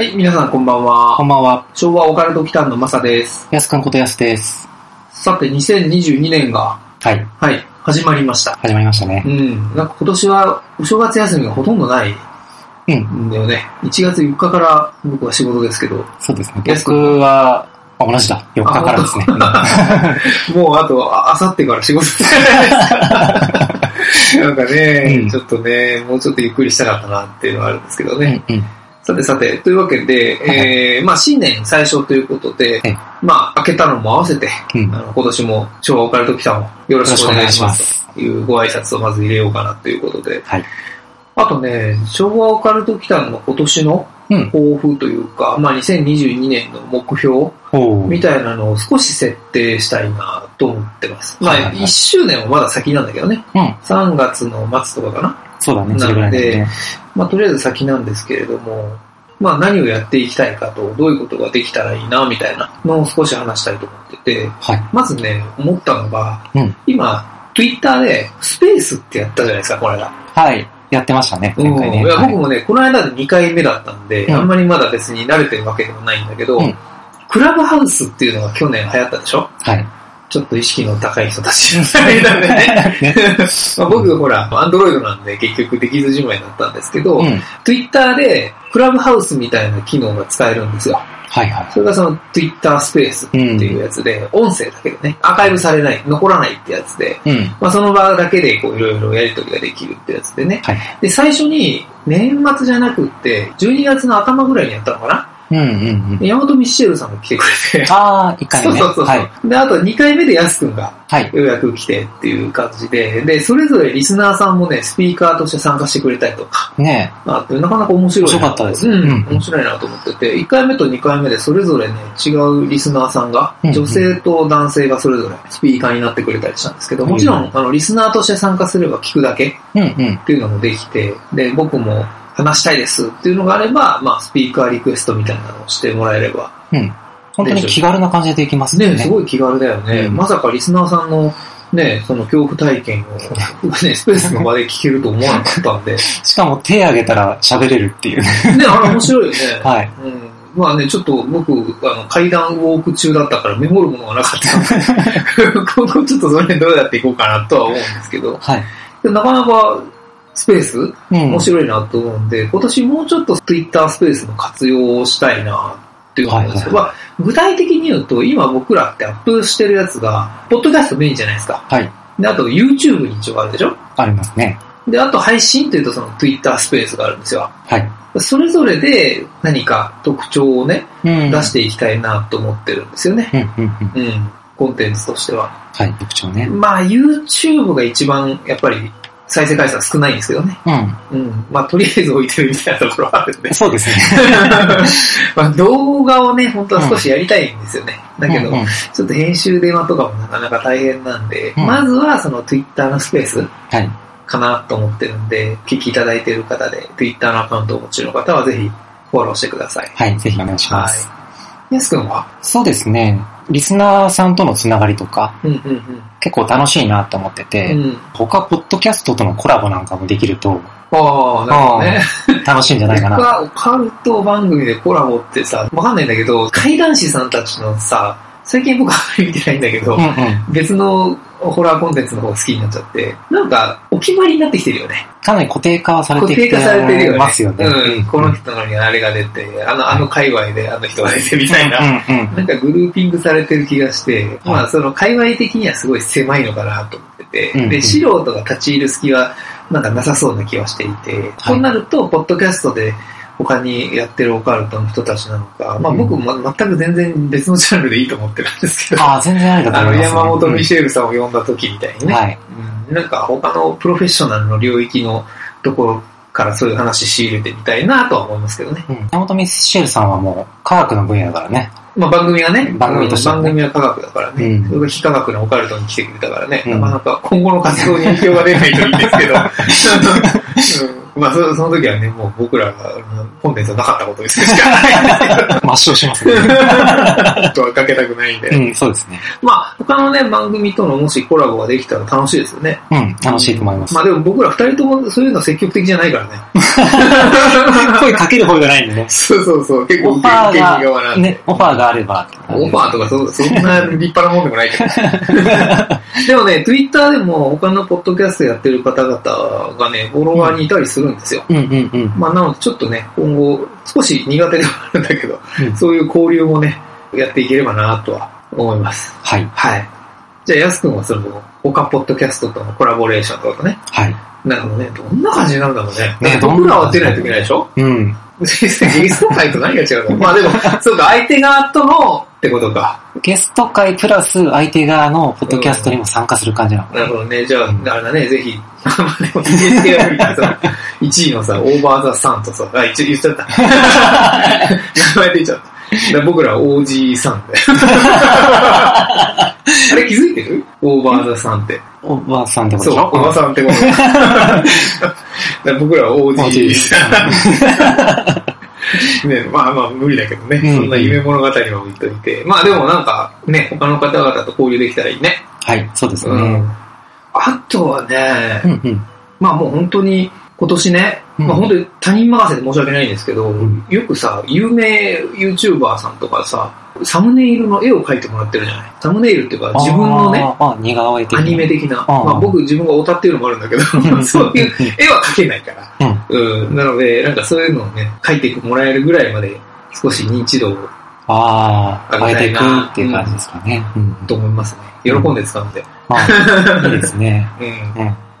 はい、皆さんこんばんは。こんばんは。昭和オカルト期間のマサです。やすくんことやすです。さて、2022年が、はい。はい、始まりました。始まりましたねう。ん、なんか今年はお正月休みがほとんどないうん。んだよね。1月4日から僕は仕事ですけど、そうですね。僕は、あ同じだ。4日からですね。もうあと、ああさってから仕事 なんかね、うんちょっとね、もうちょっとゆっくりしたかったなっていうのはあるんですけどね。うんうん。さてさて、というわけで、えー、まあ新年最初ということでええ、まあ開けたのも合わせて、うんあの今年も昭和オカルト期間をよろしくお願いしますというご挨拶をまず入れようかなということで、はい。あとね、昭和オカルト期間の今年のうん。抱負というか、まあ2022年の目標。みたいなのを少し設定したいなと思ってます。まあはいはいはい1周年はまだ先なんだけどね、うん。3月の末とかかな。そうだね。なのでね。まあとりあえず先なんですけれども、まあ何をやっていきたいかと、どういうことができたらいいなみたいなのを少し話したいと思ってて、はい。まずね、思ったのが、うん今、Twitter でスペースってやったじゃないですか、この間。はい。やってましたね。前回ね。うんいやはい僕もね、この間で2回目だったんで、うんあんまりまだ別に慣れてるわけでもないんだけど、うんクラブハウスっていうのが去年流行ったでしょ？はい。ちょっと意識の高い人たちの間でね。ねまあ僕ほら、アンドロイドなんで結局できずじまいだったんですけど、うん。Twitter でクラブハウスみたいな機能が使えるんですよ。はいはい。それがその Twitter スペースっていうやつで、音声だけでね、アーカイブされない、残らないってやつで、うん。まあその場だけでこういろいろやり取りができるってやつでね。はい。で、最初に年末じゃなくって、12月の頭ぐらいにやったのかな？うんうんうん。ヤマトミッシェルさんが来てくれて、あー、1回目ね。そうそうそう。はい。で、あと2回目でヤスくんがはい。ようやく来てっていう感じで、で、それぞれリスナーさんもね、スピーカーとして参加してくれたりとか、ねあってなかなか面白いな。面白かったですうん、うん面白いなと思ってて、1回目と2回目でそれぞれね、違うリスナーさんが、うん女性と男性がそれぞれスピーカーになってくれたりしたんですけど、もちろん、あの、リスナーとして参加すれば聞くだけうんうん。っていうのもできて、で、僕も話したいですっていうのがあれば、まあ、スピーカーリクエストみたいなのをしてもらえれば、うん。本当に気軽な感じでできますね。ね、すごい気軽だよね。うんまさかリスナーさんの、ね、その恐怖体験を、ね、スペースの場で聞けると思わなかったんで、しかも手挙げたら喋れるっていうね。ね、あれ面白いよね。はい。うん、まあね、ちょっと僕、あの、階段ウォーク中だったからメモるものがなかったので、今後ちょっとそれどうやっていこうかなとは思うんですけど、はい。でなかなかスペース？うん。面白いなと思うんで、今年もうちょっと Twitter スペースの活用をしたいなっていう思うんですよ。はまあ、具体的に言うと、今僕らってアップしてるやつが、ポッドキャストメインじゃないですか。はい。で、あと YouTube に一応あるでしょ？ありますね。で、あと配信っていうとその Twitter スペースがあるんですよ。はい。それぞれで何か特徴をね、うん。出していきたいなと思ってるんですよね。うんうんうん。うん。コンテンツとしては。はい。特徴ね。まあ YouTube が一番やっぱり再生回数は少ないんですけどね。うん。うん。まあとりあえず置いてるみたいなところはあるんで。そうですね。まあ動画をね、本当は少しやりたいんですよね。だけど、うんうんちょっと編集電話とかもなかなか大変なんで、うんまずはその Twitter のスペースはい。かなと思ってるんで、聞きいただいている方で、Twitter のアカウントをお持ちの方はぜひフォローしてください。はい。ぜひお願いしまはす。い。やすくんは？そうですね。リスナーさんとのつながりとか、うんうん結構楽しいなと思ってうん。て、うん。他、ポッドキャストとのコラボなんかもできると、ああ、なるほどね。楽しいんじゃないかな。僕はオカルト番組でコラボってさ、わかんないんだけど、怪談師さんたちのさ、最近僕あんまり見てないんだけど、うんうん。別のホラーコンテンツの方が好きになっちゃって、なんか、お決まりになってきてるよね。かなり固定化されてきて固定化されてるよね。ますよね。うん。この人のにあれが出て、あの、あの界隈であの人が出てみたいな。うんうん。なんかグルーピングされてる気がして、まあその界隈的にはすごい狭いのかなと思ってて、うんうんで、素人が立ち入る隙はなんかなさそうな気はしていて、そうなると、ポッドキャストで他にやってるオカルトの人たちなのか、まあ僕も全く全然別のジャンルでいいと思ってるんですけど、ああ、全然ありだとあの思います、山本ミシェルさんを呼んだ時みたいにね、はい。うんなんか他のプロフェッショナルの領域のところからそういう話仕入れてみたいなとは思いますけどね。うん。山本ミスシェルさんはもう科学の分野だからね。まあ番組がね、番組としてはねうん番組は科学だからね、うんそれが非科学なオカルトに来てくれたからね、うんなかなか今後の活動に影響が出ないといいんですけど、うんまあそその時はね、もう僕らがうんコンテンツはなかったことですしかない抹消しますね。とはかけたくないんで、うん、そうですね。まあ他のね、番組とのもしコラボができたら楽しいですよね。うん、楽しいと思います。まあでも僕ら二人ともそういうの積極的じゃないからね。声かける方じゃないんでね。そうそうそう、結構オファーが。ね、オファーがあればオファーとかそそんな立派なもんでもないけど。でもね、Twitter でも他のポッドキャストやってる方々がね、フォロワーにいたりするんですよ。うんうんうん。まあなのでちょっとね、今後少し苦手ではあるんだけど、うんそういう交流もね、やっていければなとは思います。はい。はい。じゃあ、やすくんはその、他ポッドキャストとのコラボレーションとかね、はい。なるほどね、どんな感じになるんだろうね。ね僕らは出ないといけないでしょ？うん。ゲスト会と何が違うの？まあでも、そうか、相手側とのってことか。ゲスト会プラス相手側のポッドキャストにも参加する感じなの。なるほどね。じゃあ、あれだね、ぜひ、まあでも TSK が無理だけど1位のさ、オーバーザさんとさ、あ、一応言っちゃった。名前出ちゃった。だから僕ら OG さんで。あれ気づいてる？オーバーザさんって。おばあさんってことそう、おばさんってこと。僕らは OG さん。ね、まあまあ無理だけどね。うんそんな夢物語は置いといて。まあでもなんかね、他の方々と交流できたらいいね。はい、そうですね。うん。あとはね。まあもう本当に今年ね、うんまあ本当に他人任せで申し訳ないんですけど、んよくさ、有名 YouTuber さんとかさ、サムネイルの絵を描いてもらってるじゃない？サムネイルっていうか自分のね、アなニメ的な、まあ僕自分がオタっていうのもあるんだけど、そういう絵は描けないから。うん。うん。なので、なんかそういうのをね、描いてもらえるぐらいまで少し認知度をああ、あげていくっていう感じですかね。うん。と思いますね。喜んで使うんで。まあ、いいです ね。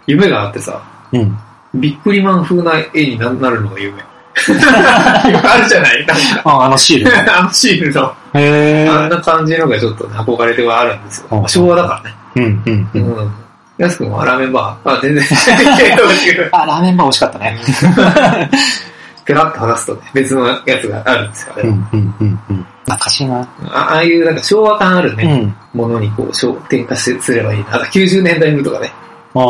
夢があってさ、うん。ビックリマン風な絵にななるのが夢。あるじゃない？あ、あのシール。あのシールの、へあんな感じのがちょっとね憧れてはあるんですよ。うん昭和だからね。うんうんうん。うん。やすくんはラーメンバー。あ、全然。あ、ラーメンバー美味しかったね。ペラッと剥がすとね、別のやつがあるんですよ、あれはうんうんうんうん。懐かしいな。あああいうなんか昭和感あるね、うん。ものにこう、焦点化しすればいいな。あと90年代風とかね。ああ。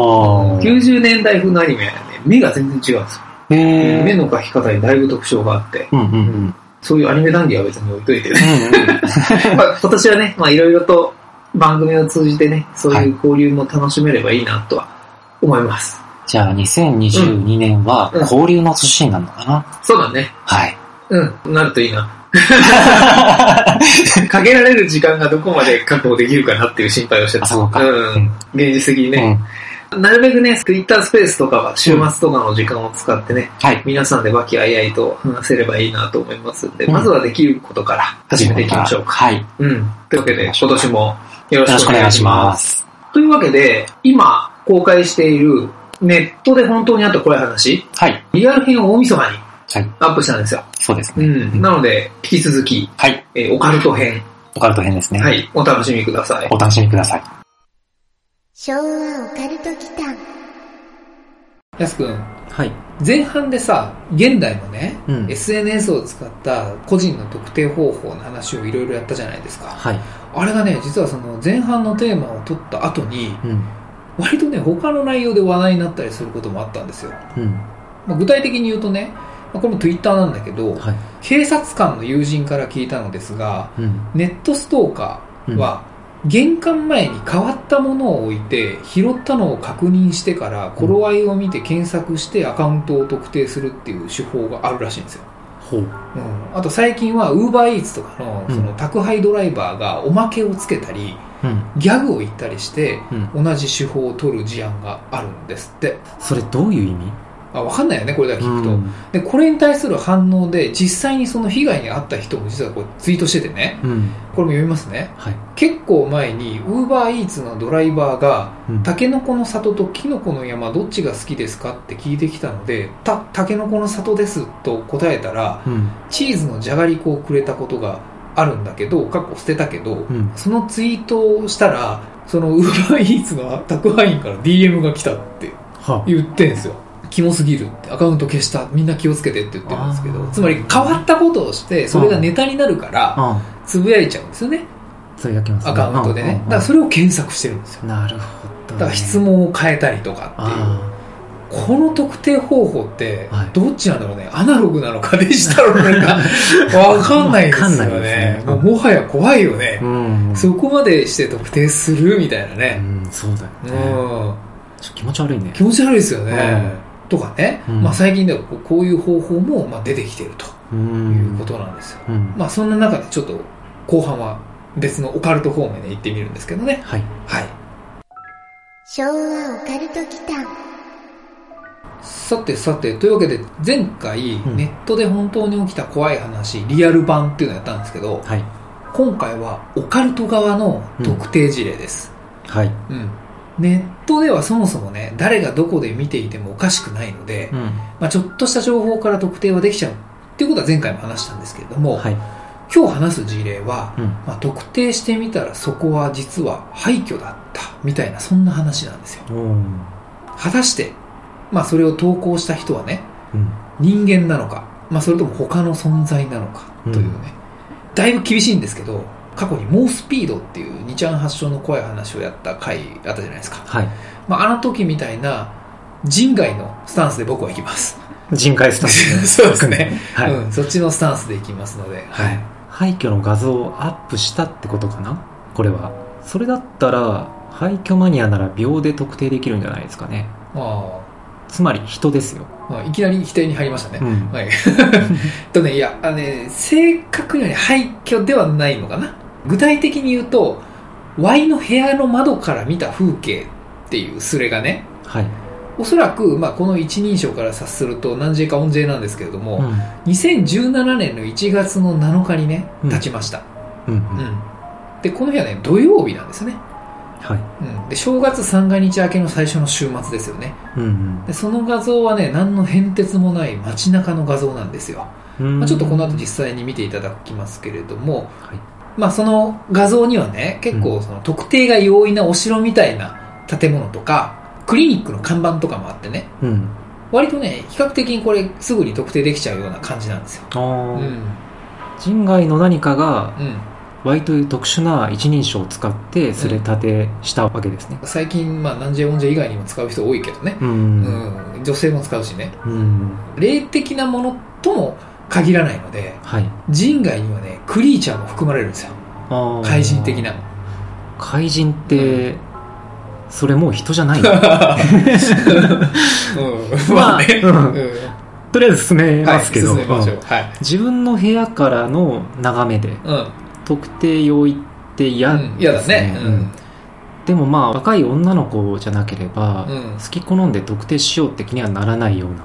90年代風のアニメ目が全然違うんですよ。目の描き方にだいぶ特徴があって、うんうんうん。そういうアニメ談義は別に置いといてね。うんうん。まあ今年はね、まあいろいろと番組を通じてね、そういう交流も楽しめればいいなとは思います。じゃあ2022年はうん交流の年になるのかな？そうだね。はい。うん、なるといいな。かけられる時間がどこまで確保できるかなっていう心配をしてた。あそうかんうん。現実的にうね。ん。なるべくね、Twitter スペースとかは週末とかの時間を使ってね、はい。皆さんで和気あいあいと話せればいいなと思いますんで、うんまずはできることから始めていきましょうか。はい。うん。というわけで、今年もよろしくお願いしま。ますす。というわけで、今公開しているネットで本当にあった怖い話、はい。リアル編を大晦日にはい。アップしたんですよ。そうですね。うん。なので、引き続き、はい。えーオカルト編、オカルト編ですね。は。い、お楽しみください。お楽しみください。昭和オカルト祈間やすくん、はい。前半でさ、現代のね、うん SNS を使った個人の特定方法の話をいろいろやったじゃないですか。はい。あれがね、実はその前半のテーマを取った後に、うん。割とね、他の内容で話題になったりすることもあったんですよ。うん。まあ、具体的に言うとね、まあこれも Twitter なんだけど、はい。警察官の友人から聞いたのですが、うん。ネットストーカーは、玄関前に変わったものを置いて拾ったのを確認してから頃合いを見て検索してアカウントを特定するっていう手法があるらしいんですよ、ほう。うん、あと最近は UberEats とかのうんその宅配ドライバーがおまけをつけたりうん。ギャグを言ったりしてうん。同じ手法を取る事案があるんですってそれどういう意味？あ分かんないよねこれだけ聞くと、うん。でこれに対する反応で実際にその被害に遭った人も実はこれツイートしててねうん。これも読みますねはい。結構前に UberEats のドライバーがうんタケノコの里とキノコの山どっちが好きですかって聞いてきたのでたタケノコの里ですと答えたらうん。チーズのじゃがりこをくれたことがあるんだけど過去捨てたけど、うん。そのツイートをしたらその UberEats の宅配員から DM が来たっては言ってんすよキモすぎるってアカウント消したみんな気をつけてって言ってるんですけどつまり変わったことをしてそれがネタになるからあつぶやいちゃうんですよねつぶやきますね。アカウントでねうんうんうんだからそれを検索してるんですよなるほど、ね。だから質問を変えたりとかっていうあこの特定方法ってはいどっちなんだろうねアナログなのかデジタルなのか わかんないですよねねもうもはや怖いよねあ。うん。そこまでして特定するみたいなうねん、そうだうよね。んちょっと気持ち悪いね。気持ち悪いですよねとかねうんまあ最近ではこうこういう方法もまあ出てきているとう。いうんことなんですようん。まあそんな中でちょっと後半は別のオカルト方面で行ってみるんですけどねはい。はい昭和オカルト祈間さてさて、というわけで前回、んネットで本当に起きた怖い話、リアル版っていうのをやったんですけど、はい。今回はオカルト側の特定事例です。はい。うん。ネットではそもそもね、誰がどこで見ていてもおかしくないので、うん。まあ、ちょっとした情報から特定はできちゃうっていうことは前回も話したんですけれども、はい。今日話す事例は、うん。まあ、特定してみたらそこは実は廃墟だったみたいなそんな話なんですよ。うん。果たして、まあそれを投稿した人はね、うん。人間なのか、まあ、それとも他の存在なのかというね、だいぶ厳しいんですけど過去に猛スピードっていう2ちゃん発祥の怖い話をやった回あったじゃないですか、はい。まあ、あの時みたいな人外のスタンスで僕は行きます人海スタンス そうですね、はい。うん、そっちのスタンスで行きますので、はい。廃墟の画像をアップしたってことかな？これは。それだったら、廃墟マニアなら秒で特定できるんじゃないですかね。まつまり人ですよ。あまあ、いきなり否定に入りましたね、ん。はい。とね、いや、あのね、正確にはね、廃墟ではないのかな。具体的に言うと、Y の部屋の窓から見た風景っていうスレがね、はい。おそらく、まあ、この一人称から察すると何 J か音 J なんですけれども、うん。2017年の1月の7日にね、うん立ちました。うん。うん。で、この日はね、土曜日なんですよね。はい。うん。で、正月三が日明けの最初の週末ですよね。うんで、その画像はね、何の変哲もない街中の画像なんですよ。うん。まあ、ちょっとこの後実際に見ていただきますけれども、はいまあその画像にはね、結構その特定が容易なお城みたいな建物とか、クリニックの看板とかもあってね、うん。割とね、比較的にこれすぐに特定できちゃうような感じなんですよ。あうーん。人外の何かがうん。Y という特殊な一人称を使ってすれ立てしたわけですね。最近、まあ何 J 音 J 以外にも使う人多いけどね。う。うんん。女性も使うしね。うん。霊的なものとも限らないので、はい。人外にはね、クリーチャーも含まれるんですよ。怪人的な。怪人って、それもう人じゃないの？うん。まあね。とりあえず進めはい、ますけど、進めましょう。うんはい。自分の部屋からの眺めでうん。特定要因って嫌うん嫌だね。ううんん。でもまあ若い女の子じゃなければ、うん好き好んで特定しようって気にはならないような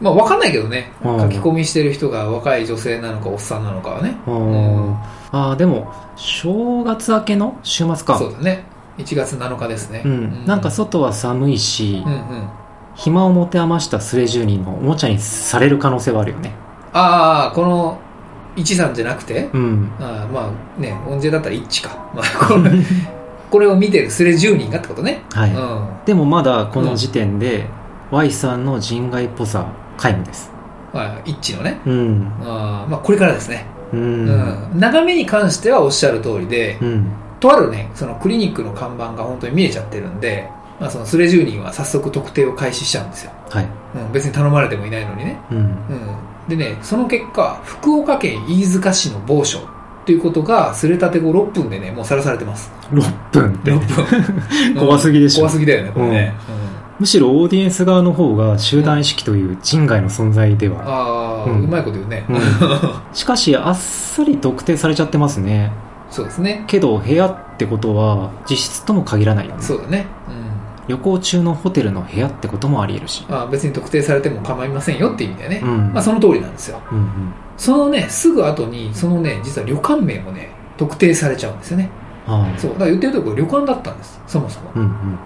まあ、わかんないけどね。うん書き込みしてる人が若い女性なのか、おっさんなのかはね。うんあーでも正月明けの週末かそうだね。1月7日ですね。うん、なんか外は寒いし、うんうん。暇を持て余したスレ住人のおもちゃにされる可能性はあるよねああ、この、一さんじゃなくて、うんあーまあね、音声だったら一か。まあ、これ、これを見てるスレ10人がってことね。はい、うん。でもまだこの時点で、Y さんの人外っぽさ皆無ですまあ、一致のね。うんあーまあ、これからですね。ううんん。眺めに関してはおっしゃる通りで、うんとあるね、そのクリニックの看板が本当に見えちゃってるんで、まあ、そのスレ住人は早速特定を開始しちゃうんですよ。はいうん、別に頼まれてもいないのにね。うんうん。でね、その結果、福岡県飯塚市の某所ということが、すれたて後6分でね、もうさらされてます。6分って6分。怖すぎでしょ怖すぎだよね、これね。むしろオーディエンス側の方が集団意識という人外の存在でうん、は、ああ、うんうまいこと言うね。うん しかしあっさり特定されちゃってますねそうですね。けど部屋ってことは実質とも限らないよねそうだね。うん。旅行中のホテルの部屋ってこともあり得るしあー別に特定されても構いませんよっていう意味でね。うんまあ、その通りなんですよ。うんうんそのね、すぐ後に、そのね、実は旅館名もね、特定されちゃうんですよね。あそう。だから言ってるところ旅館だったんです。そもそも。あうんうん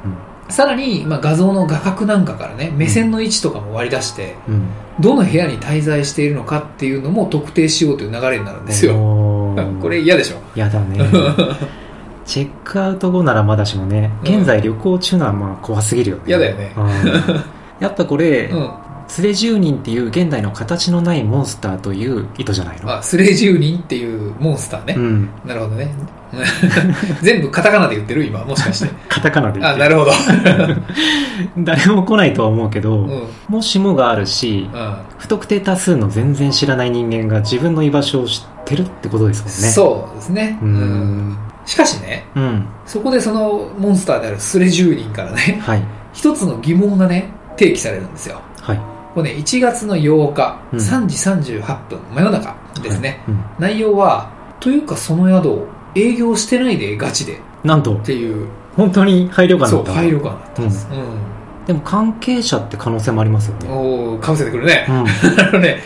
さらに、まあ、画像の画角なんかからね、目線の位置とかも割り出して、うんうんどの部屋に滞在しているのかっていうのも特定しようという流れになるんですよ。これ嫌でしょ。やだね チェックアウト後ならまだしもねうん現在旅行中ならまあ怖すぎるよね嫌だよねうん やっぱこれ、うん。スレ住人っていう現代の形のないモンスターという意図じゃないの？あ、スレ住人っていうモンスターね。うん。なるほどね。全部カタカナで言ってる今、もしかして。カタカナで言あ、ってなるほど。誰も来ないとは思うけど、うん。うん。もしもがあるし、不特定多数の全然知らない人間が自分の居場所を知ってるってことですもんね。そうですね。う。ん。しかしね、うん。そこでそのモンスターであるスレ住人からね、はい。一つの疑問がね、提起されるんですよ。はい。これね、1月の8日、うん3時38分、真夜中ですね。うん。内容は、というかその宿を営業してないでガチでっなんと、ていう、本当に配慮感だそう、った。配慮感だったんです。うん。でも関係者って可能性もありますよね。おーかぶせてくるねう。ん。あのね、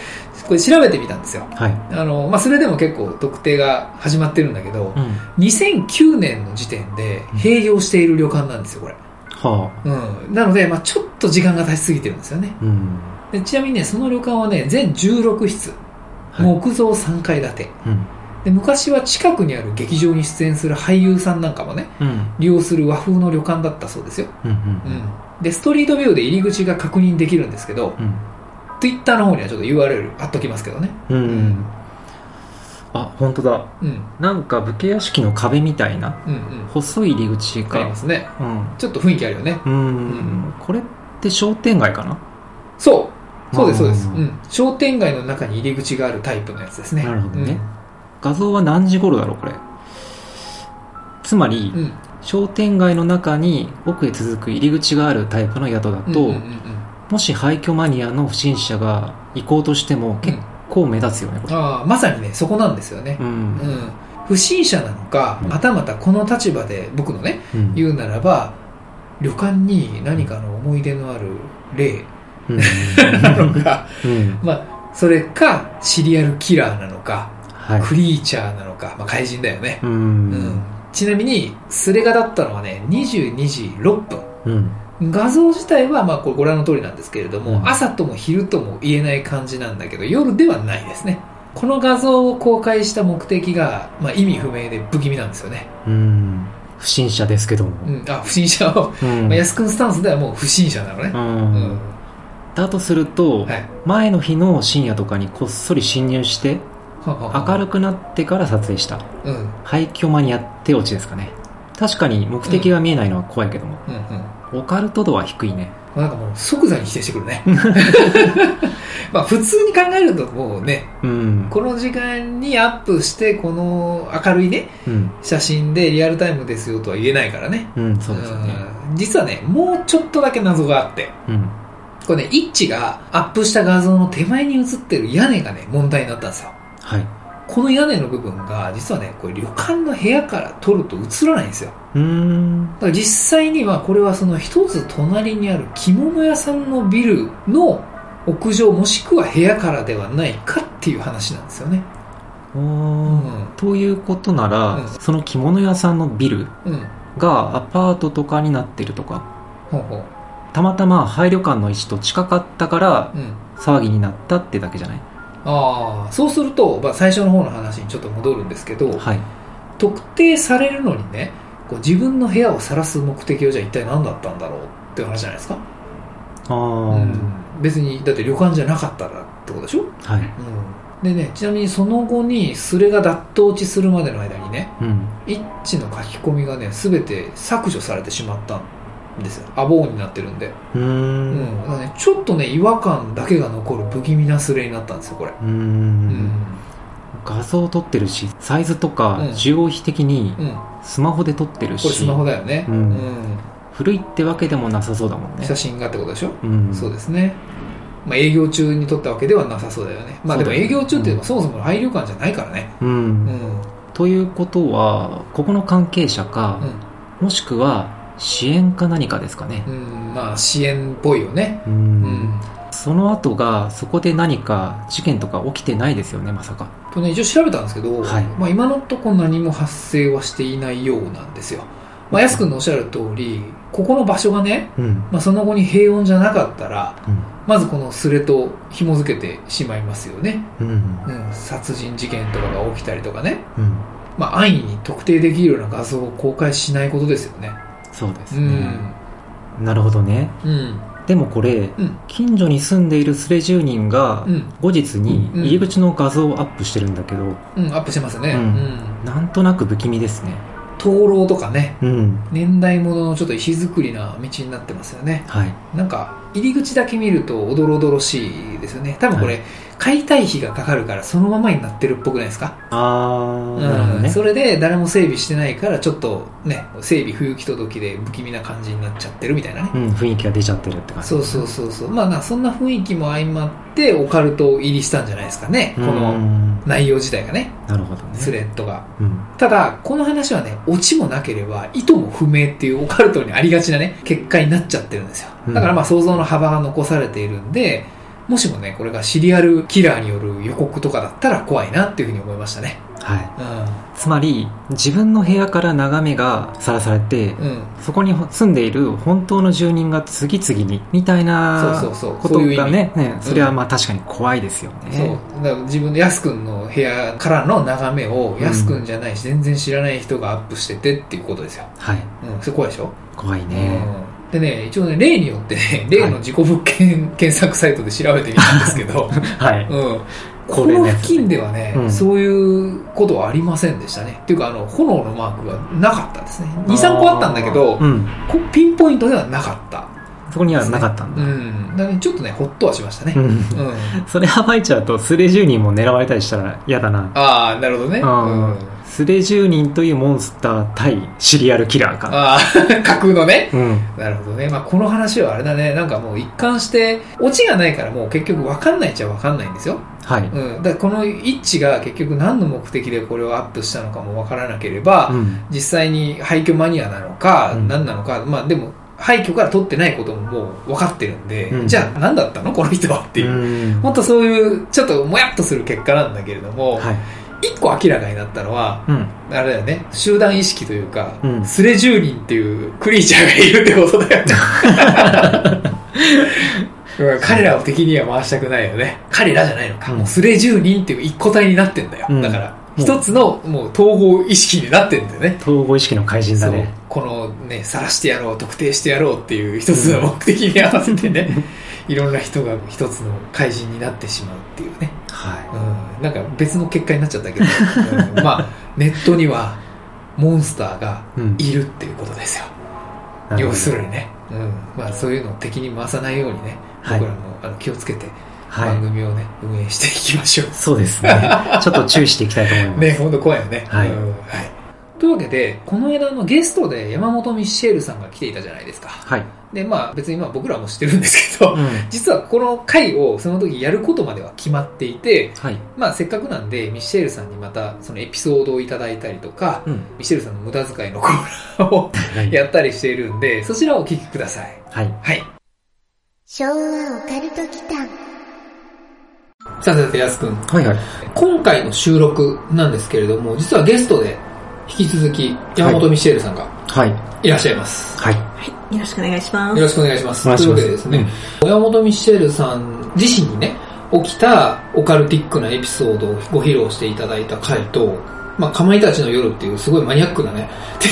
これ調べてみたんですよ。はい。あの、まあ、それでも結構特定が始まってるんだけどう、ん。2009年の時点で閉業している旅館なんですよ、これ。はうん。なので、まあ、ちょっと時間が経ちすぎてるんですよね。あ。うん。でちなみにね、その旅館はね、全16室、はい木造3階建て。うん。で、昔は近くにある劇場に出演する俳優さんなんかもね、うん。利用する和風の旅館だったそうですよ。うん。うん。うん。で、ストリートビューで入り口が確認できるんですけど、うん。Twitter の方にはちょっと URL 貼っときますけどね。うん。ううんん。あ、本当だ。うん。なんか武家屋敷の壁みたいな、うんうん。細い入り口がありま。すね。うん。ちょっと雰囲気あるよね。うん。これって商店街かな？そう。そうです、そうです。うん。商店街の中に入り口があるタイプのやつですね。なるほどね画像は何時頃だろうこれ？つまり。商店街の中に奥へ続く入り口があるタイプの宿だと、うんうんうんもし廃墟マニアの不審者が行こうとしても結構目立つよねこれ、ああ、まさにね、そこなんですよね。う。ん。うん。不審者なのか、うん。またまたこの立場で僕のね、うん言うならば、旅館に何かの思い出のある霊うん。なのか、うん。まあ、それか、シリアルキラーなのか、はい。クリーチャーなのか、まあ、怪人だよね。ううん。んちなみに、スレガだったのはね、22時6分。うん画像自体は、まあ、これご覧の通りなんですけれども、うん朝とも昼とも言えない感じなんだけど、夜ではないですね。この画像を公開した目的が、まあ、意味不明で不気味なんですよね。うん不審者ですけども、うん、あ、不審者を、うんまあ、安くんスタンスではもう不審者なのねう。うんん。だとすると、はい。前の日の深夜とかにこっそり侵入して明るくなってから撮影したうん。うん。廃墟マニアってオチですかね確かに目的が見えないのは怖いけども、うん。うん。オカルト度は低いね。なんかもう即座に否定してくるね。まあ普通に考えるともうね、うん。この時間にアップしてこの明るいね、うん。写真でリアルタイムですよとは言えないからね。うんそうですよね。うん。実はね、もうちょっとだけ謎があって、うん。これね、イッチがアップした画像の手前に映ってる屋根がね、問題になったんですよ。はいこの屋根の部分が、実はね、これ旅館の部屋から撮ると映らないんですよ。うーんだから実際にはこれはその一つ隣にある着物屋さんのビルの屋上もしくは部屋からではないかっていう話なんですよね。うん。ということなら、うんその着物屋さんのビルうん。がアパートとかになってるとかほうほう。たまたま廃旅館の位置と近かったからうん。騒ぎになったってだけじゃない？ああ、そうすると、まあ、最初の方の話にちょっと戻るんですけど、はい。特定されるのにね、こう自分の部屋を晒す目的はじゃあ一体何だったんだろうっていう話じゃないですか。ああ、うん。別に、だって旅館じゃなかったらってことでしょ？はい。うん。でね、ちなみにその後に、スレが脱頭落ちするまでの間にね、うん。イッチの書き込みがね、すべて削除されてしまったんですよ。アボーンになってるんで。うーうんね、ちょっとね、違和感だけが残る不気味なスレになったんですよ、これ。うんん。画像撮ってるしサイズとかうん需要比的にうん。スマホで撮ってるし、これスマホだよね。うん古いってわけでもなさそうだもんね写真がってことでしょ、うんそうですね。まあ、営業中に撮ったわけではなさそうだよね。まあでも営業中っていうのはそもそも廃旅館じゃないからね。うん、うん。ということはここの関係者か、もしくは支援か何かですかねうん。うん。まあ支援っぽいよね。うんうん。その後がそこで何か事件とか起きてないですよねまさかとね、一応調べたんですけど、はいまあ今のところ何も発生はしていないようなんですよ。まあ、安くんのおっしゃる通り、ここの場所がね、うんまあ、その後に平穏じゃなかったら、うんまずこのスレと紐付けてしまいますよね。うんうん、殺人事件とかが起きたりとかね。うんまあ、安易に特定できるような画像を公開しないことですよね。そうですね、うん。なるほどねうん。でもこれ、うん。近所に住んでいるスレ住人がうん。後日にうん入り口の画像をアップしてるんだけど、うん、アップしてますね。う。なんとなく不気味ですね灯籠とかね、うん年代物のちょっと石造りな道になってますよね。はいなんか、入り口だけ見るとおどろおどろしいですよね。多分これ、は解体費がかかるからそのままになってるっぽくないですか？あーなるほどね。うん、それで誰も整備してないからちょっとね整備不行き届きで不気味な感じになっちゃってるみたいなね、うん雰囲気が出ちゃってるって感じ。そうそうそうそう。まあなそんな雰囲気も相まってオカルト入りしたんじゃないですかね。こうのん内容自体がね。なるほどね。スレッドが。うん。ただこの話はねオチもなければ意図も不明っていうオカルトにありがちなね結果になっちゃってるんですよ。うん。だからまあ想像の幅が残されているんでもしもねこれがシリアルキラーによる予告とかだったら怖いなっていうふうに思いましたね。はい。うつまり自分の部屋から眺めがさらされて、んうん。そこに住んでいる本当の住人が次々にみたいなそうそうそう。ことがねねそれはまあ確かに怖いですよね、そう。だから自分のやすくんの部屋からの眺めをやすくんじゃないし、全然知らない人がアップしててっていうことですよ、はい。うん、それ怖いでしょ、怖いね、うん、でね一応ね例によってね例の自己物件検索サイトで調べてみたんですけど、はい。うん、この付近ではね、うん。そういうことはありませんでしたね。っていうかあの炎のマークがなかったですね。23個あったんだけど、うん。こピンポイントではなかったそこにはなかったんうだ、ん。だからちょっとねほっとはしましたね、うん。うん。それ暴いちゃうとスレ住人も狙われたりしたら嫌だな。ああなるほどね、うん。スレ住人というモンスター対シリアルキラーか。ああ架空のね。うん。なるほどね。まあ、この話はあれだね。なんかもう一貫して、オチがないからもう結局分かんないっちゃ分かんないんですよ。はい、うん。だこの一致が結局何の目的でこれをアップしたのかも分からなければ、うん。実際に廃墟マニアなのか、うん。何なのか、まあでも、廃墟から取ってないことももう分かってるんで、うん。じゃあ何だったの？この人はっていう。うん。もっとそういう、ちょっともやっとする結果なんだけれども、はい。一個明らかになったのは、うん。あれだよね、集団意識というか、うん。スレ住人っていうクリーチャーがいるってことだよ 彼らを敵には回したくないよね。彼らじゃないのか。うん。もうスレ住人っていう一個体になってんだよ。うん。だから、うん一つのもう統合意識になってんだよね。統合意識の怪人だね。このね、晒してやろう、特定してやろうっていう一つの目的に合わせてね、いろんな人が一つの怪人になってしまうっていうね。はうん、なんか別の結果になっちゃったけど、うんまあ、ネットにはモンスターがい。うん。いるっていうことですよ。なるほど要するにね、うんまあ、そういうのを敵に回さないようにね、はい僕らもあの気をつけてはい番。組をね、運営していきましょう。そうですね。ちょっと注意していきたいと思います。ね、ほんと怖いよね。はいうんはい。というわけで、この間のゲストで山本ミッシェールさんが来ていたじゃないですか。はい。で、まあ別にまあ僕らも知ってるんですけど、うん。実はこの回をその時やることまでは決まっていて、はい。まあせっかくなんでミッシェールさんにまたそのエピソードをいただいたりとか、うん。ミッシェールさんの無駄遣いのコーナーをはい。やったりしているんで、そちらをお聞きください。はい。はい。昭和オカルト祈間さてさて、やすくん。はいはい。今回の収録なんですけれども、実はゲストで引き続き山本ミッシェールさんがはい。いらっしゃいます。はい。はい、よろしくお願いします。よろしくお願いします。ますというわけでですね、山本ミッシェルさん自身にね、起きたオカルティックなエピソードをご披露していただいた回と、まあ、かまいたちの夜っていうすごいマニアックなね、テ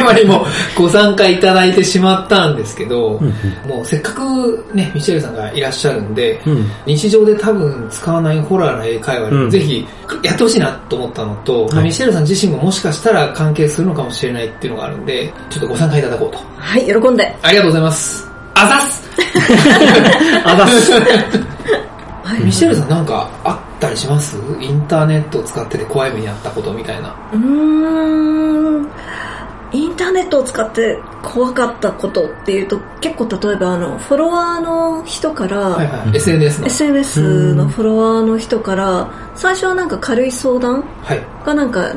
ーマにもご参加いただいてしまったんですけど、うんもうせっかくね、ミッシェルさんがいらっしゃるんで、うん。うん。日常で多分使わないホラーな英会話うんにぜひやってほしいなと思ったのと、まあはいミシェルさん自身ももしかしたら関係するのかもしれないっていうのがあるんで、ちょっとご参加いただこうと。はい、喜んで。ありがとうございます。あざっす あざっす。はいミシェルさんなんかあったりします？インターネットを使ってて怖い目にあったことみたいな。うーん。インターネットを使って怖かったことっていうと、結構例えばあの、フォロワーの人から、はいはい。うん SNS の。SNS のフォロワーの人から、最初はなんか軽い相談はい。がなんか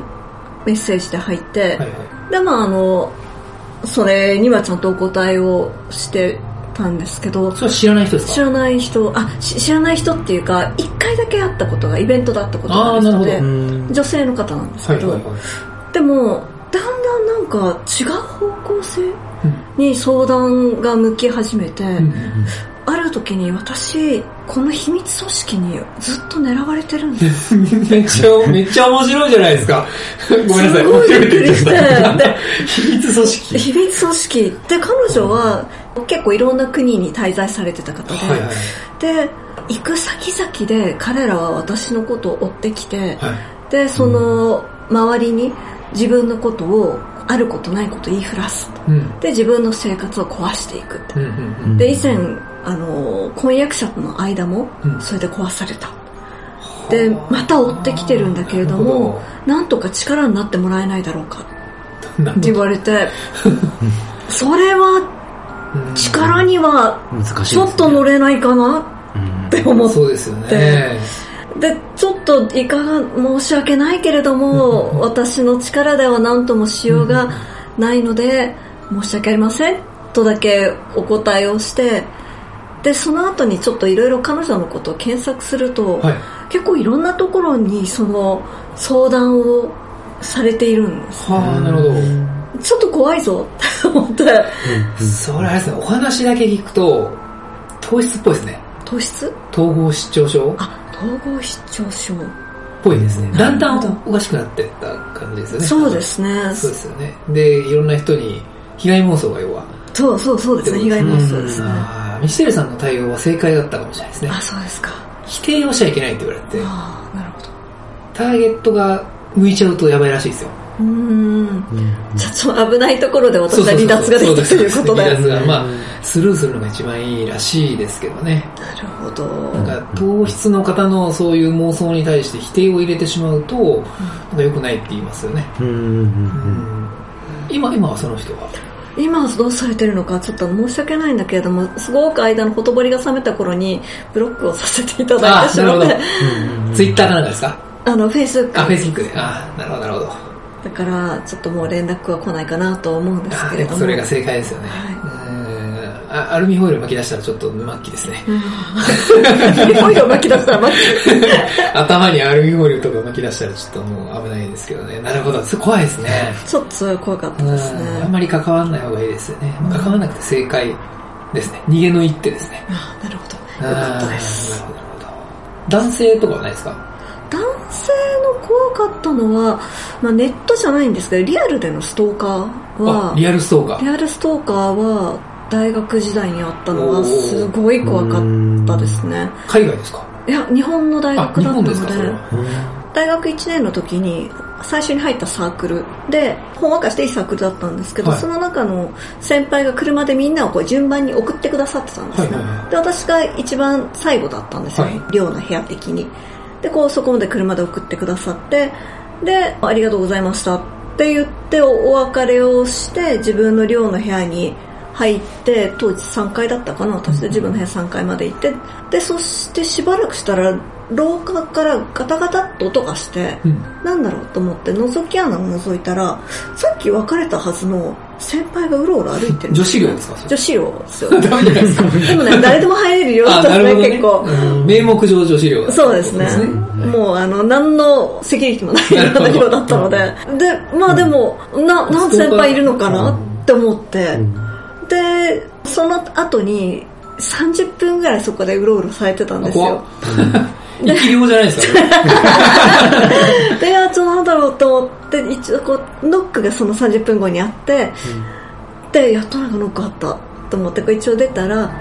メッセージで入って、はいはい。で、まああの、それにはちゃんとお答えをしてたんですけど、それは知らない人ですか？知らない人、あ、し知らない人っていうか、一回だけ会ったことが、イベントだったことがある人あーなで。女性の方なんですけど、はいはいはい。でも、だんだんなんか違う方向性うんに相談が向き始めて、うんある時に私、この秘密組織にずっと狙われてるんです。めっちゃ、めっちゃ面白いじゃないですか。ごめんなさい。すごいびっくりして、で 秘密組織。秘密組織で彼女は結構いろんな国に滞在されてた方で、はいはい。で行く先々で彼らは私のことを追ってきて、はい。でその周りに自分のことをあることないこと言いふらすうん。で自分の生活を壊していくって。うんうんで以前あの婚約者との間もうん。それで壊された、でまた追ってきてるんだけれどもなんとか力になってもらえないだろうか。って言われて それは力にはちょっと乗れないかな？うん。って思っそうですよね。でちょっといかが申し訳ないけれども私の力では何ともしようがないので申し訳ありません。とだけお答えをして。でその後にちょっといろいろ彼女のことを検索すると、はい。結構いろんなところにその相談をされているんですはあなるほどちょっと怖いぞ。っ て思ってそれあれですね。お話だけ聞くと糖質っぽいですね。糖質？統合失調症？っあ統合失調症。ぽいですね。うん。だんだんおかしくなってった感じですよね。そうですね。そうですよね。でいろんな人に被害妄想が要は。そうそうそうですね。被害妄想ですね。ミシェルさんの対応は正解だったかもしれないですね。あそうですか。否定をしちゃいけないって言われて。ああなるほど。ターゲットが向いちゃうとやばいらしいですようーんうんちょっと危ないところで私は離脱ができたということで。なる離脱が、まあ、スルーするのが一番いいらしいですけどね。ほど。なんか、糖質の方のそういう妄想に対して否定を入れてしまうと、なんか良くないって言いますよね。うんうんうんうん今、今はその人は？今はどうされてるのかちょっと申し訳ないんだけれども、すごく間のほとぼりが冷めた頃にブロックをさせていただいてしまって、ツイッターかなんかですか？あの、フェイスブックあ、フェイスブックで。あなるほど、なるほど。だから、ちょっともう連絡は来ないかなと思うんですあけれども。それが正解ですよね。はうんあアルミホイル巻き出したらちょっと末期ですね。オイルを巻き出したら巻き頭にアルミホイルとか巻き出したらちょっともう危ないですけどね。なるほど。怖いですね。ちょっとそれは怖かったですうんあんね。まり関わらない方がいいですよね。関わらなくて正解ですね。逃げの一手ですね。あなるほど。よかったです。なるほど。男性とかはないですか？男性の怖かったのは、まあ、ネットじゃないんですけど、リアルでのストーカーはあ、、リアルストーカー。リアルストーカーは大学時代にあったのはすごい怖かったですね。海外ですか？いや、日本の大あ、学だったので。大学1年の時に最初に入ったサークルで、ほんわかしていいサークルだったんですけど、はいその中の先輩が車でみんなをこう順番に送ってくださってたんですね。はいはいはいで、私が一番最後だったんですよ、はい寮の部屋的に。で、こうそこまで車で送ってくださって、で、ありがとうございましたって言ってお別れをして、自分の寮の部屋に入って、当時3階だったかな、私で自分の部屋3階まで行って、で、そしてしばらくしたら、廊下からガタガタっと音がして、うん。なんだろうと思って覗き穴を覗いたら、さっき別れたはずの先輩がうろうろ歩いてる。女子寮ですか？女子寮ですよ。ダメじゃないですか。でもね、誰でも入れるよ、あ、なるほど、ね。結構。うん名目上女子寮そうですね。もう、あの、何のセキュリティもないような寮だったので。で、まあでも、な、なんで先輩いるのかなって思って。で、その後に、30分ぐらいそこでうろうろされてたんですよ。生き量じゃないですか、で、いや、ちょっとなんだろうと思って、一応こう、ノックがその30分後にあって、で、やっとなんかノックあったと思って、こう一応出たら、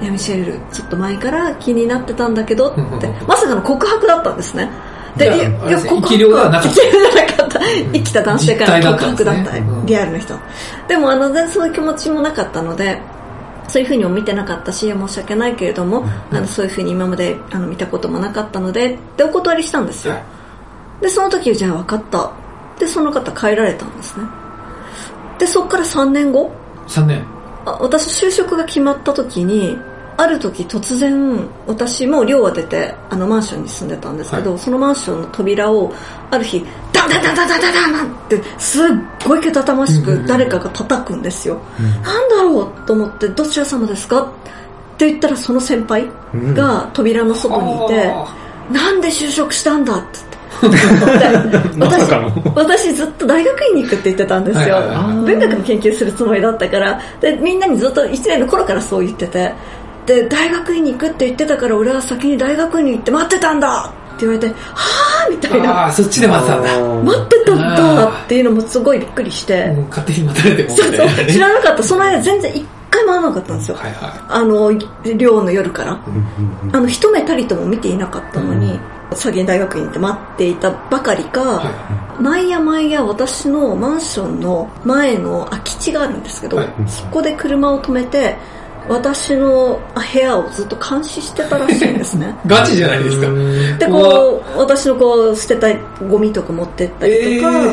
いや、ミシェル、ちょっと前から気になってたんだけどって、まさかの告白だったんですね。で、いや、いやあれですね生き量ではなかった。生きた。生きた男性からの告白だったリアルの人。でも、あの、全然そういう気持ちもなかったので、そういうふうにも見てなかったし、申し訳ないけれども、あの、そういうふうに今まであの見たこともなかったので、で、お断りしたんですよ。で、その時、じゃあ分かった。で、その方帰られたんですね。で、そこから3年後、3年。あ私就職が決まった時に、ある時突然、私も寮を出て、あのマンションに住んでたんですけど、そのマンションの扉を、ある日、ダンダンダンダンダダダンダって、すっごいけたたましく誰かが叩くんですよ。なんだろうと思って、どちら様ですかって言ったらその先輩が扉の外にいて、なんで就職したんだってって。私私ずっと大学院に行くって言ってたんですよ文学の研究するつもりだったからでみんなにずっと1年の頃からそう言っててで大学院に行くって言ってたから俺は先に大学院に行って待ってたんだ言われてはぁみたいな。ああ、そっちで待ってたんだ。待ってたんだっていうのもすごいびっくりして、もう勝手に待たれてもそうそう知らなかった。その間全然1回も会わなかったんですよ。はいはあの、寮の夜から。あの、一目たりとも見ていなかったのに、佐賀大学院って待っていたばかりか、い。は毎夜毎夜私のマンションの前の空き地があるんですけど、はい。そこで車を止めて、私の部屋をずっと監視してたらしいんですね。い。ガチじゃないですか。で、こう、私のこう、捨てたゴミとか持ってったりとか、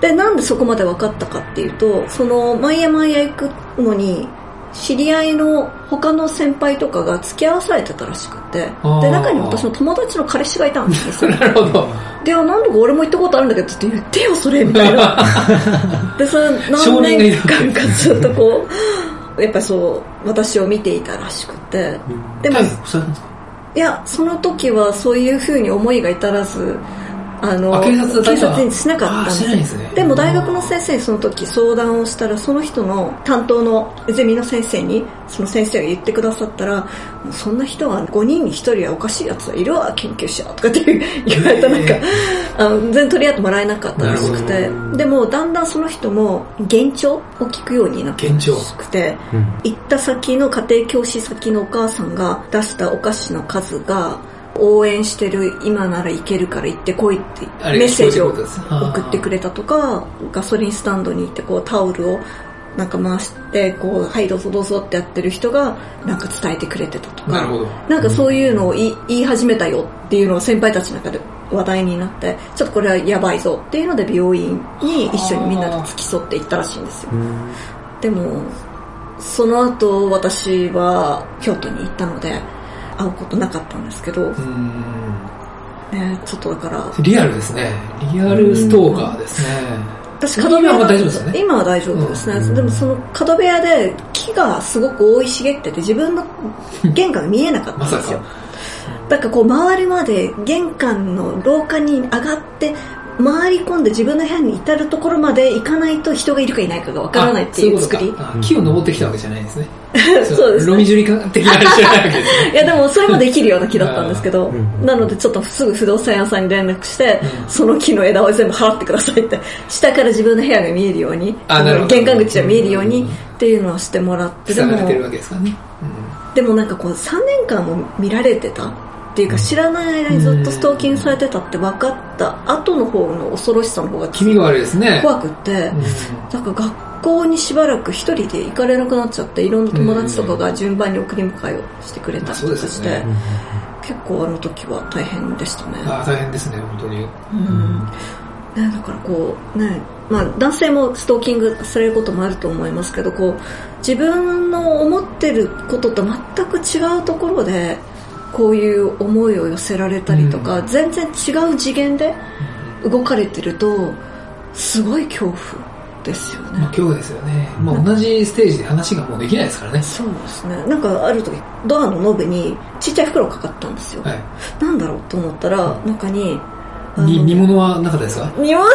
えで、なんでそこまで分かったかっていうと、その、毎夜毎夜行くのに、知り合いの他の先輩とかが付き合わされてたらしくて、で、中に私の友達の彼氏がいたんですよ。なるほど。で、あなんだか俺も行ったことあるんだけど、ちょっと言ってよ、それ、みたいな。で、それ何少年間かずっとこう、やっぱりそう、私を見ていたらしくて、でもいや、その時はそういう風に思いが至らず、あの、あ警察だった。にしなかったんですですね。でも大学の先生にその時相談をしたら、その人の担当のゼミの先生に、その先生が言ってくださったら、そんな人は5人に1人はおかしいやつはいるわ、研究者とかって言われた。なんか、あの全然取り合ってもらえなかったらしくて。でもだんだんその人も幻聴を聞くようになったらしくて、うん。行った先の家庭教師先のお母さんが出したお菓子の数が応援してる今ならいけるから行ってこいってメッセージを送ってくれたとかガソリンスタンドに行ってこうタオルをなんか回してこうはいどうぞどうぞってやってる人がなんか伝えてくれてたとか。なんかそういうのを言い始めたよっていうのを先輩たちの中で話題になってちょっとこれはやばいぞっていうので病院に一緒にみんなで付き添って行ったらしいんですよ。うん。でもその後私は京都に行ったので会うことなかったんですけど。ね、ちょっとだからリアルですね。リアルストーカーですね。私角部屋今は大丈夫ですよね今は大丈夫ですね、うんでもその角部屋で木がすごく生い茂ってて自分の玄関が見えなかったんですよ か。だからこう周りまで玄関の廊下に上がって回り込んで自分の部屋に至るところまで行かないと人がいるかいないかがわからないっていう作り。木を登ってきたわけじゃないんですね。そうですね。ロミジュリカ的なあれじゃないわけですね。いやでもそれもできるような木だったんですけどうん。なのでちょっとすぐ不動産屋さんに連絡して、うん。その木の枝を全部払ってくださいって。下から自分の部屋が見えるように玄関口が見えるようにっていうのをしてもらってでも塞がれてるわけですからね。でもなんかこう3年間も見られてたっていうか知らない間にずっとストーキングされてたって分かった後の方の恐ろしさの方が気味が悪いですね。怖くって、うん。なんか学校にしばらく一人で行かれなくなっちゃっていろんな友達とかが順番に送り迎えをしてくれたりとかして、結構あの時は大変でしたね。あ大変ですね、本当に。うん。ね、だからこうね、まあ男性もストーキングされることもあると思いますけど、こう自分の思ってることと全く違うところでこういう思いを寄せられたりとか、全然違う次元で動かれてるとすごい恐怖ですよね。まあ、今日ですよね。まあ、同じステージで話がもうできないですからね。そうですね。なんかある時ドアのノブにちっちゃい袋かかったんですよ。はい。なんだろうと思ったら中にに煮物はなかったですか？煮物は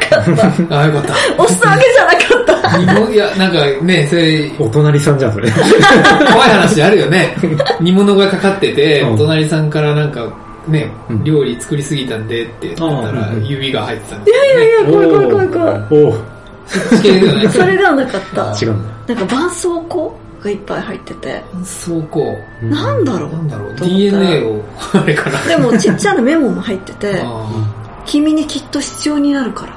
なかった。あ あ、よかった。お裾分けじゃなかった。煮物、いや、なんかね、それ、お隣さんじゃん、それ。怖い話あるよね。煮物がかかってて、うんお隣さんからなんか、ね、うん料理作りすぎたんでって言ったらう、ん指が入ってたんですよ、ね。いや、怖い怖い怖い怖い。おおそっち系ではない。それではなかった。違うんだ。なんか絆創膏？がいっぱい入ってて。そうこうんなんだろうなんだろう、DNA を、あれかな。でもちっちゃなメモも入ってて、あ君にきっと必要になるから。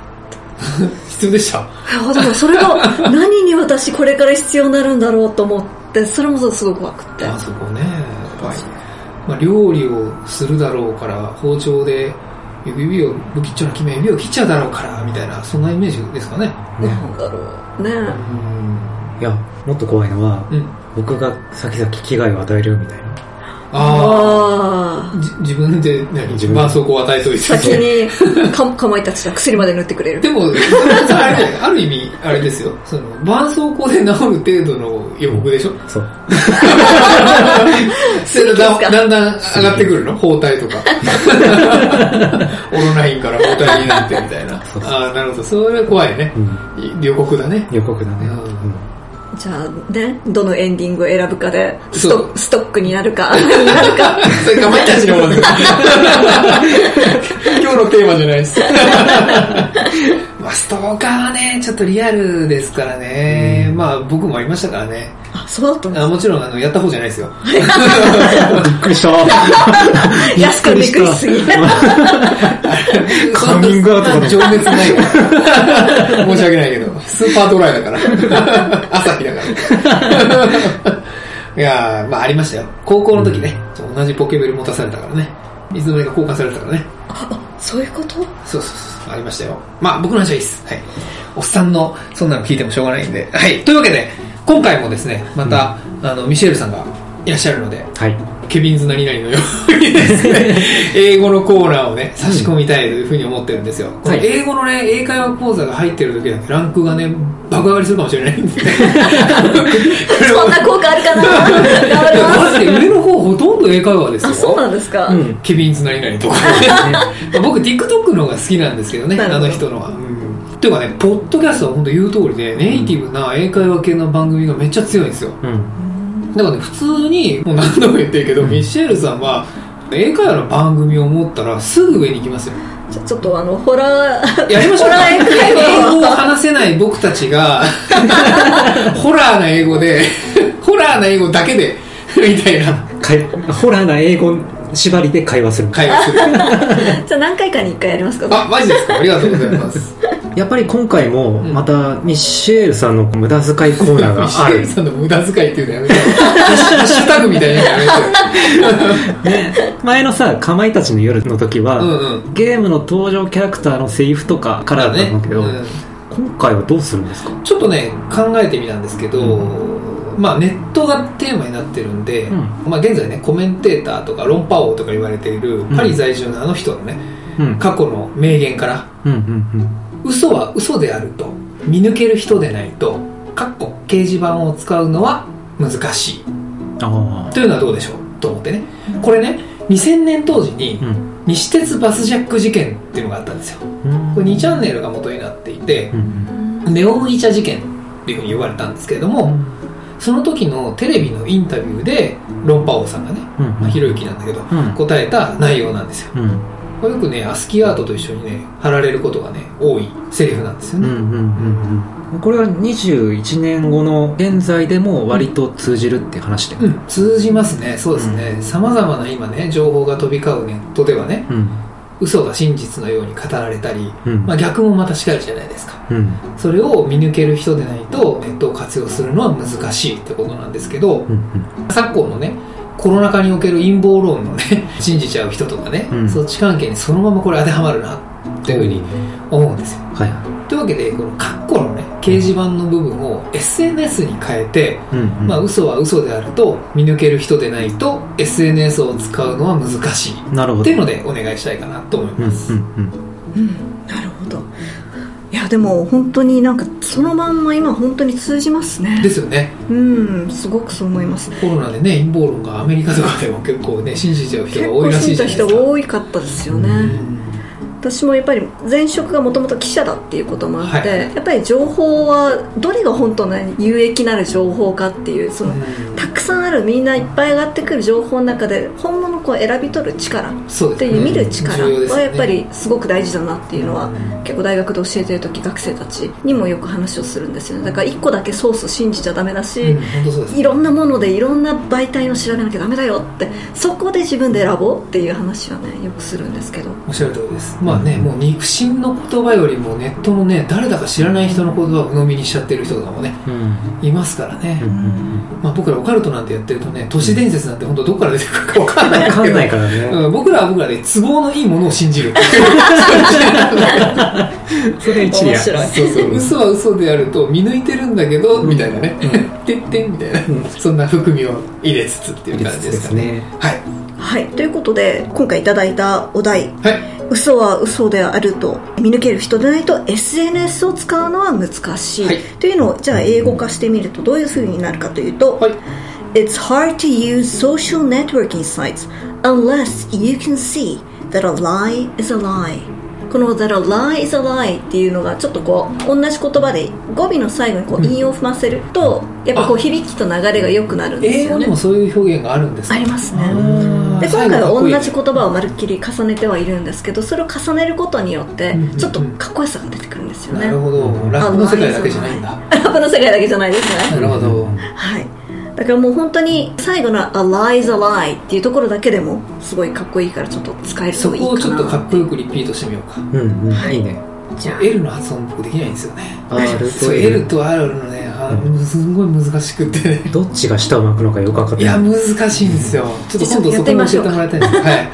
ー 必要でした？でもそれが 何に私これから必要になるんだろうと思って、それもすごく怖くって。あそこね、まあ、料理をするだろうから、包丁で指を、不吉祥な君は指を切っちゃうだろうから、みたいな、そんなイメージですかね。なんだろう。ねうん。いや、もっと怖いのは、うん。僕が先々危害を与えるみたいな。ああ自分で何、自分絆創膏を与えといて。先に かかまいたちだ薬まで塗ってくれる。でも、あれねある意味、あれですよ。その、絆創膏で治る程度の予告でしょ？そう。そだだんだん上がってくるの？包帯とか。オロナインから包帯になってみたいな。そうそうああ、なるほど。それは怖いねう。ん。予告だね。予告だね。うんうんじゃあね、どのエンディングを選ぶかで、ストストックになるか、に なるか。それかまいたちの方です。今日ののテーマじゃないです。まあ、ストーカーはね、ちょっとリアルですからね。まあ、僕もありましたからね。あ、そうだったんですあもちろん、あの、やった方じゃないですよ。びっくりした。安くびっくりしすぎ。カミングアウト情熱ないから。申し訳ないけど、スーパードライだから。朝日だから。いやーまあありましたよ。高校の時ね、同じポケベル持たされたからね。いつの間にか交換されてたからね。そういうこと？そうそうそう、ありましたよ。まあ僕の話はいいです。はい。おっさんのそんなの聞いてもしょうがないんで。はい。というわけで、今回もですね、また、あの、ミシェルさんがいらっしゃるので、はい。ケビンズ何々のようにですね、英語のコーナーをね、差し込みたいというふうに思ってるんですよ。このはい英語のね、英会話講座が入ってる時だけランクがね、爆上がりするかもしれないんで。そんな効果あるかな？頑張ります。マジで上の方ほとんど英会話ですよ。あ、そうなんですか。うん。ケビンズ何々とかね。僕 TikTok の方が好きなんですけどね、あの人のは。っていうかね、ポッドキャストは本当言う通りで、ネイティブな英会話系の番組がめっちゃ強いんですよ。うん。だからね、普通に、もう何度も言ってるけど、ミシェルさんは、英会話の番組を持ったらすぐ上に行きますよ。ちょちょっとあの、ホラー、やりましょうか。ホラー英語を話話せない僕たちが、ホラーな英語で、ホラーな英語だけで、みたいなホラーな英語縛りで会話する。会話する。じゃあ何回かに一回やりますかあ、マジですかありがとうございます。やっぱり今回も、んまた、ミッシェールさんの無駄遣いコーナーがミシある。ェルさんの無駄遣いっていうのやめてよ。ハッシュタグみたいなのやめてよ。前のさ、かまいたちの夜の時は、うんうん。ゲームの登場キャラクターのセリフとかからだったんだけど、うん今回はどうするんですか？ちょっとね、考えてみたんですけど、うまあネットがテーマになってるんで、うまあ現在ね、コメンテーターとか論破王とか言われているうんパリ在住のあの人のね、うん。過去の名言から、うんうん嘘は嘘であると見抜ける人でないと、かっこ掲示板を使うのは難しい。というのはどうでしょう？と思ってね。これね、2000年当時に。西鉄バスジャック事件っていうのがあったんですよ。これ2チャンネルが元になっていてう、んネオ麦茶事件っていうふうに言われたんですけれども、その時のテレビのインタビューで論破王さんがね、うんまあ、ひろゆきなんだけど、うん答えた内容なんですよ。うんこれよくね、アスキーアートと一緒にね、貼られることがね、多いセリフなんですよね。うんうんうんうんこれは21年後の現在でも割と通じるって話でうん、通じますね。そうですね。様々な今ね、情報が飛び交うネットではね、うん嘘が真実のように語られたり、うんまあ逆もまたしかりじゃないですか。うんそれを見抜ける人でないと、ネットを活用するのは難しいってことなんですけど、うん昨今のね、コロナ禍における陰謀論のね、信じちゃう人とかね、うんそっち関係にそのままこれ当てはまるなっていうふうに思うんですよ。はいというわけで、この括弧のね、掲示板の部分を SNS に変えて、うんうんまあ嘘は嘘であると見抜ける人でないと SNS を使うのは難しいなるほどっていうのでお願いしたいかなと思いうんうんます。うんうん、なるほど。いや、でも本当になんかそのまんま今本当に通じますねで。すよね。うん、すごくそう思います。コロナでね、陰謀論がアメリカとかでも結構ね、信じちゃう人結が多いらし構信じたいじゃないですか。人が多かったですよね。私もやっぱり前職がもともと記者だっていうこともあって、はい。やっぱり情報はどれが本当の有益なる情報かっていうその、うん。たくさんあるみんないっぱい上がってくる情報の中で本物を選び取る力っていう見る力はやっぱりすごく大事だなっていうのは結構大学で教えてる時学生たちにもよく話をするんですよね。だから一個だけソース信じちゃダメだし、うんいろんなものでいろんな媒体を調べなきゃダメだよってそこで自分で選ぼうっていう話はねよくするんですけど。おっしゃる通りです。まあね、もう肉親の言葉よりもネットのね、誰だか知らない人の言葉を鵜呑みにしちゃってる人とかもね、うん。いますからね。うんうんまあ僕らオカルトなんてやってるとね、都市伝説なんて本当どこから出てくるかわかんない。分かんないかからね。うん、僕らは僕らで都合のいいものを信じる。それ一理あそうそう、嘘は嘘であると見抜いてるんだけど、みたいなね。てってんみたいな、そんな含みを入れつつっていう感じですかね。ね。はい。はい。ということで今回いただいたお題。はい。嘘は嘘であると見抜ける人でないと SNS を使うのは難しい、はい。というのをじゃあ英語化してみるとどういうふうになるかというと、はい。It's hard to use social networking sites unless you can see that a lie is a lie. この that a lie is a lie っていうのがちょっとこう同じ言葉で語尾の最後にこう韻を踏ませるとやっぱこう響きと流れが良くなるんですよね。英語にもそういう表現があるんですか？ありますねで最今回は同じ言葉をまるっきり重ねてはいるんですけどそれを重ねることによってうんちょっとかっこよさが出てくるんですよね、なるほど。ラップの世界だけじゃないんだ。ラップの世界だけじゃないですね。なるほど。はい。だからもう本当に最後の「A lie is a lie」っていうところだけでもすごいかっこいいからちょっと使えるそといいかな。こをちょっとかっこよくリピートしてみようか。うんうん、はい。いいね。じゃあ L の発音僕できないんですよね。R そう、と L L。と R のね、あすんごい難しくってね。どっちが舌を巻くのかよく分かっていや。難しいんですよ。ちょっと今度そこも教えてもらいたいんです。はい。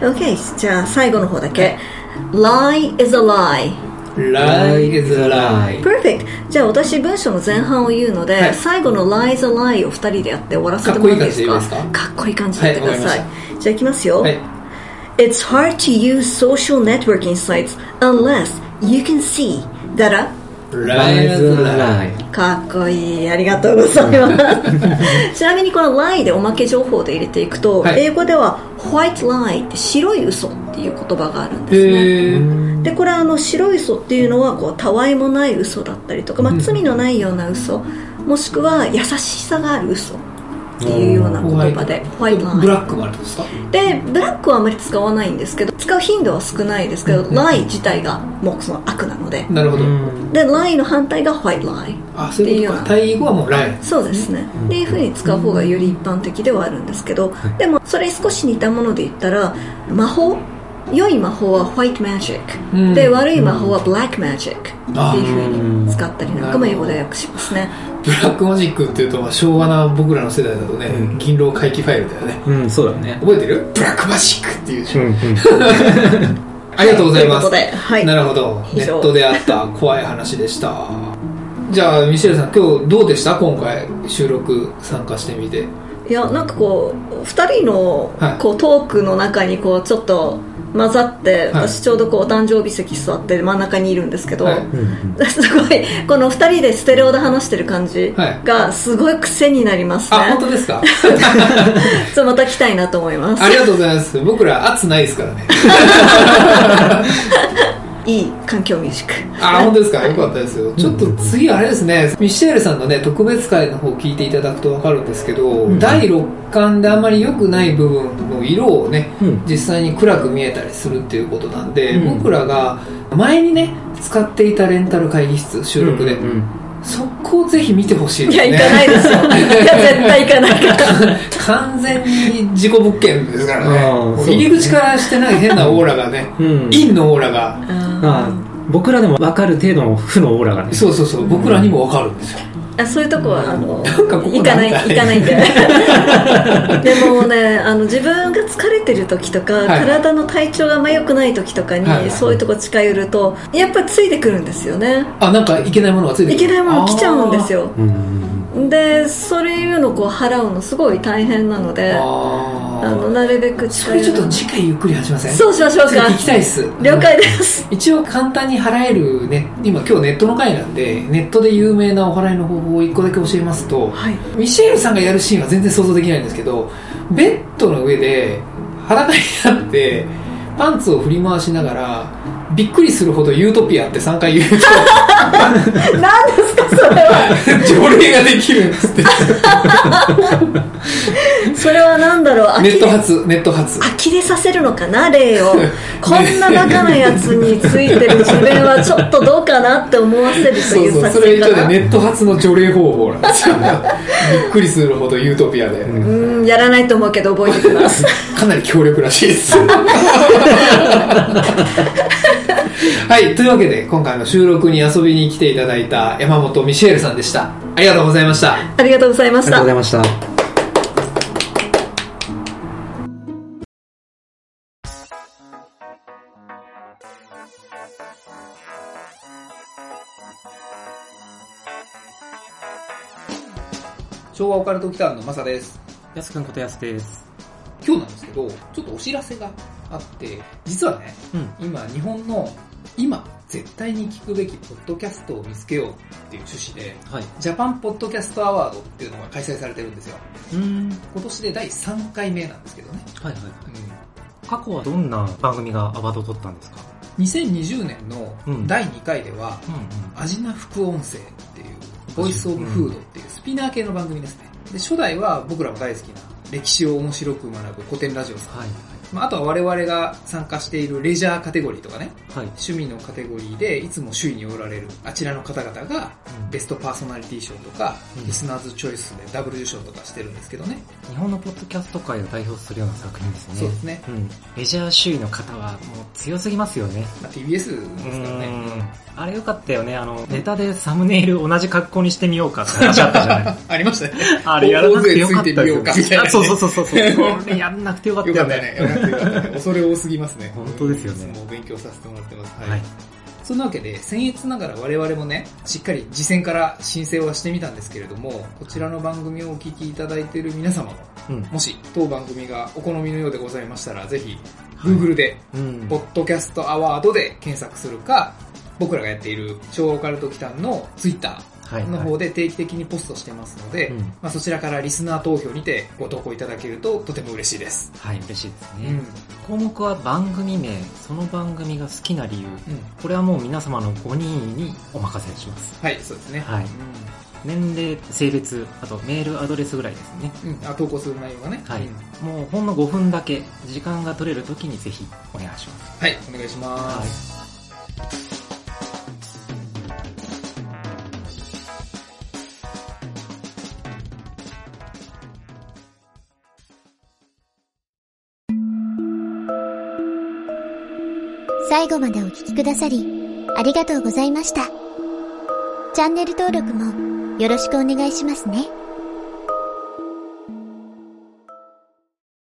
OK じゃあ最後の方だけ「Lie is a lie」Lie is a lie. Perfect じゃあ私文章の前半を言うので、はい最後の Lie is a lie を2人でやって終わらせてもらっていいですか？かっこいい感じでいいですか？かっこいい感じでやってください、はいじゃあいきますよ、はい。It's hard to use social networking sites unless you can see. だら Lie is a lie. かっこいい。ありがとうございます。ちなみにこの lie でおまけ情報で入れていくと、はい。英語では white lie って白い嘘っていう言葉があるんですね。でこれはあの白い嘘っていうのはこうたわいもない嘘だったりとか、まあ、罪のないような嘘もしくは優しさがある嘘っていうような言葉で。ホワイトライブラックもあるってことですか？でブラックはあまり使わないんですけど使う頻度は少ないですけど、ライ自体がもうその悪なので。なるほど。でライの反対がホワイトライあ、そういうことか。対義語はもうライ。ン。そうですね、っていうふうに使う方がより一般的ではあるんですけど、でもそれに少し似たもので言ったら魔法良い魔法はホワイトマジック、うん。で悪い魔法はブラックマジックっていうふうに使ったりなんかも英語で訳しますねブラックマジックっていうと、まあ昭和な僕らの世代だとね、銀狼怪奇ファイルだよね。うん、そうだね。覚えてる？ブラックマジックっていうでしょうんうん。ありがとうございます。はいなるほど。ネットであった怖い話でした。じゃあ、ミシェルさん、今日どうでした？今回、収録参加してみて。いやなんかこう2人のはいこうトークの中にこうちょっと混ざって、はい。私ちょうどこうお誕生日席座って真ん中にいるんですけど、はい。すごいこの2人でステレオで話してる感じはい。がすごい癖になりますね、あ、本当ですか？そうまた来たいなと思います。ありがとうございます。僕ら圧ないですからね。いい環境ミュージック。あ、本当ですか？よかったですよ。ちょっと次あれですね、ミシェールさんのね、特別会の方聞いていただくとわかるんですけど、第6巻であんまり良くない部分の色をね、うん。実際に暗く見えたりするっていうことなんで、うん。僕らが前にね、使っていたレンタル会議室、収録で、うんうんそこをぜひ見てほしいですね。いや行かないですよ。いや絶対行かないから。完全に事故物件ですからね。入り口からしてない変なオーラがね、う。ん。陰のオーラが、まあ、僕らでも分かる程度の負のオーラがね。そうそうそう、僕らにもわかるんですよ。あそういうとこはあのなんかここ行かない行かないんで。でもねあの自分が疲れてる時とか、はい。体の体調があんま良くない時とかに、はい。はいそういうとこ近寄るとやっぱりついてくるんですよね。あ、なんかいけないものがついていけないもの来ちゃうんですよ。ようんうんでそういうのをこう払うのすごい大変なのであのなるべくそれちょっと次回ゆっくり話しません？そうしましょうか。次聞きたいっす。了解です。一応簡単に払えるね、今今日ネットの回なんで、ネットで有名なお払いの方法を一個だけ教えますと、はい。ミシェールさんがやるシーンは全然想像できないんですけど、ベッドの上で裸になって、パンツを振り回しながら、びっくりするほどユートピアって3回言うと、何ですかそれは 条例ができるんですって。それは何だろうネット発、ネット発。呆れさせるのかな霊をこんなバカなやつについてる自分はちょっとどうかなって思わせるというそうそう、そ作戦かなれ一応ね、ネット発の除霊方法なんですよ。びっくりするほどユートピアで。うんやらないと思うけど覚えてきますかなり強力らしいです。はい、というわけで今回の収録に遊びに来ていただいた山本ミシェールさんでした。ありがとうございました。ありがとうございまありがとうしたございました。昭和オカルト期間のマサです。やすくんことやすです。今日なんですけど、ちょっとお知らせがあって、実はね、うん。今日本の今絶対に聞くべきポッドキャストを見つけようっていう趣旨で、はい。ジャパンポッドキャストアワードっていうのが開催されてるんですよ。うん。今年で第3回目なんですけどね。はいはい。過去は？どんな番組がアワードを取ったんですか？2020年のうん第2回では、うんアジナ副音声っていう、ボイスオブフードっていうスピナー系の番組ですね。で、初代は僕らも大好きな歴史を面白く学ぶコテンラジオさん。はい。まあ、あとは我々が参加しているレジャーカテゴリーとかね、はい。趣味のカテゴリーでいつも首位におられるあちらの方々がうんベストパーソナリティ賞とか、うんリスナーズチョイスでダブル受賞とかしてるんですけどね。日本のポッドキャスト界を代表するような作品ですね。そうですね。うん。メジャー首位の方はもう強すぎますよね。まあ、TBS ですからね。うんあれよかったよね。あの、ネタでサムネイル同じ格好にしてみようかって話あったじゃない ありましたね。あれやらなくてよかったようかみたいなねあそうそうそうそう。これやんなくてよかったよね。よね。恐れ多すぎますね。本当ですよねいつも勉強させてもらってます。はい。はい。そんなわけで、僭越ながら我々もね、しっかり次戦から申請はしてみたんですけれども、こちらの番組をお聞きいただいている皆様も、うん。もし当番組がお好みのようでございましたら、ぜひ、はい Google で、うん。ポッドキャストアワードで検索するか、僕らがやっている超オカルト機関の Twitter はい。の方で定期的にポストしてますので、うんまあ、そちらからリスナー投票にてご投稿いただけるととても嬉しいです。はい、嬉しいですね。うん。項目は番組名、その番組が好きな理由。うん。これはもう皆様の5人にお任せします。はい、そうですね。はい年齢、性別、あとメールアドレスぐらいですね。うん。うん。あ、投稿する内容がね。はいうん。もうほんの5分だけ、時間が取れる時にぜひお願いします。はい、お願いしまはい最後までお聴きくださり、ありがとうございました。チャンネル登録もよろしくお願いしますね。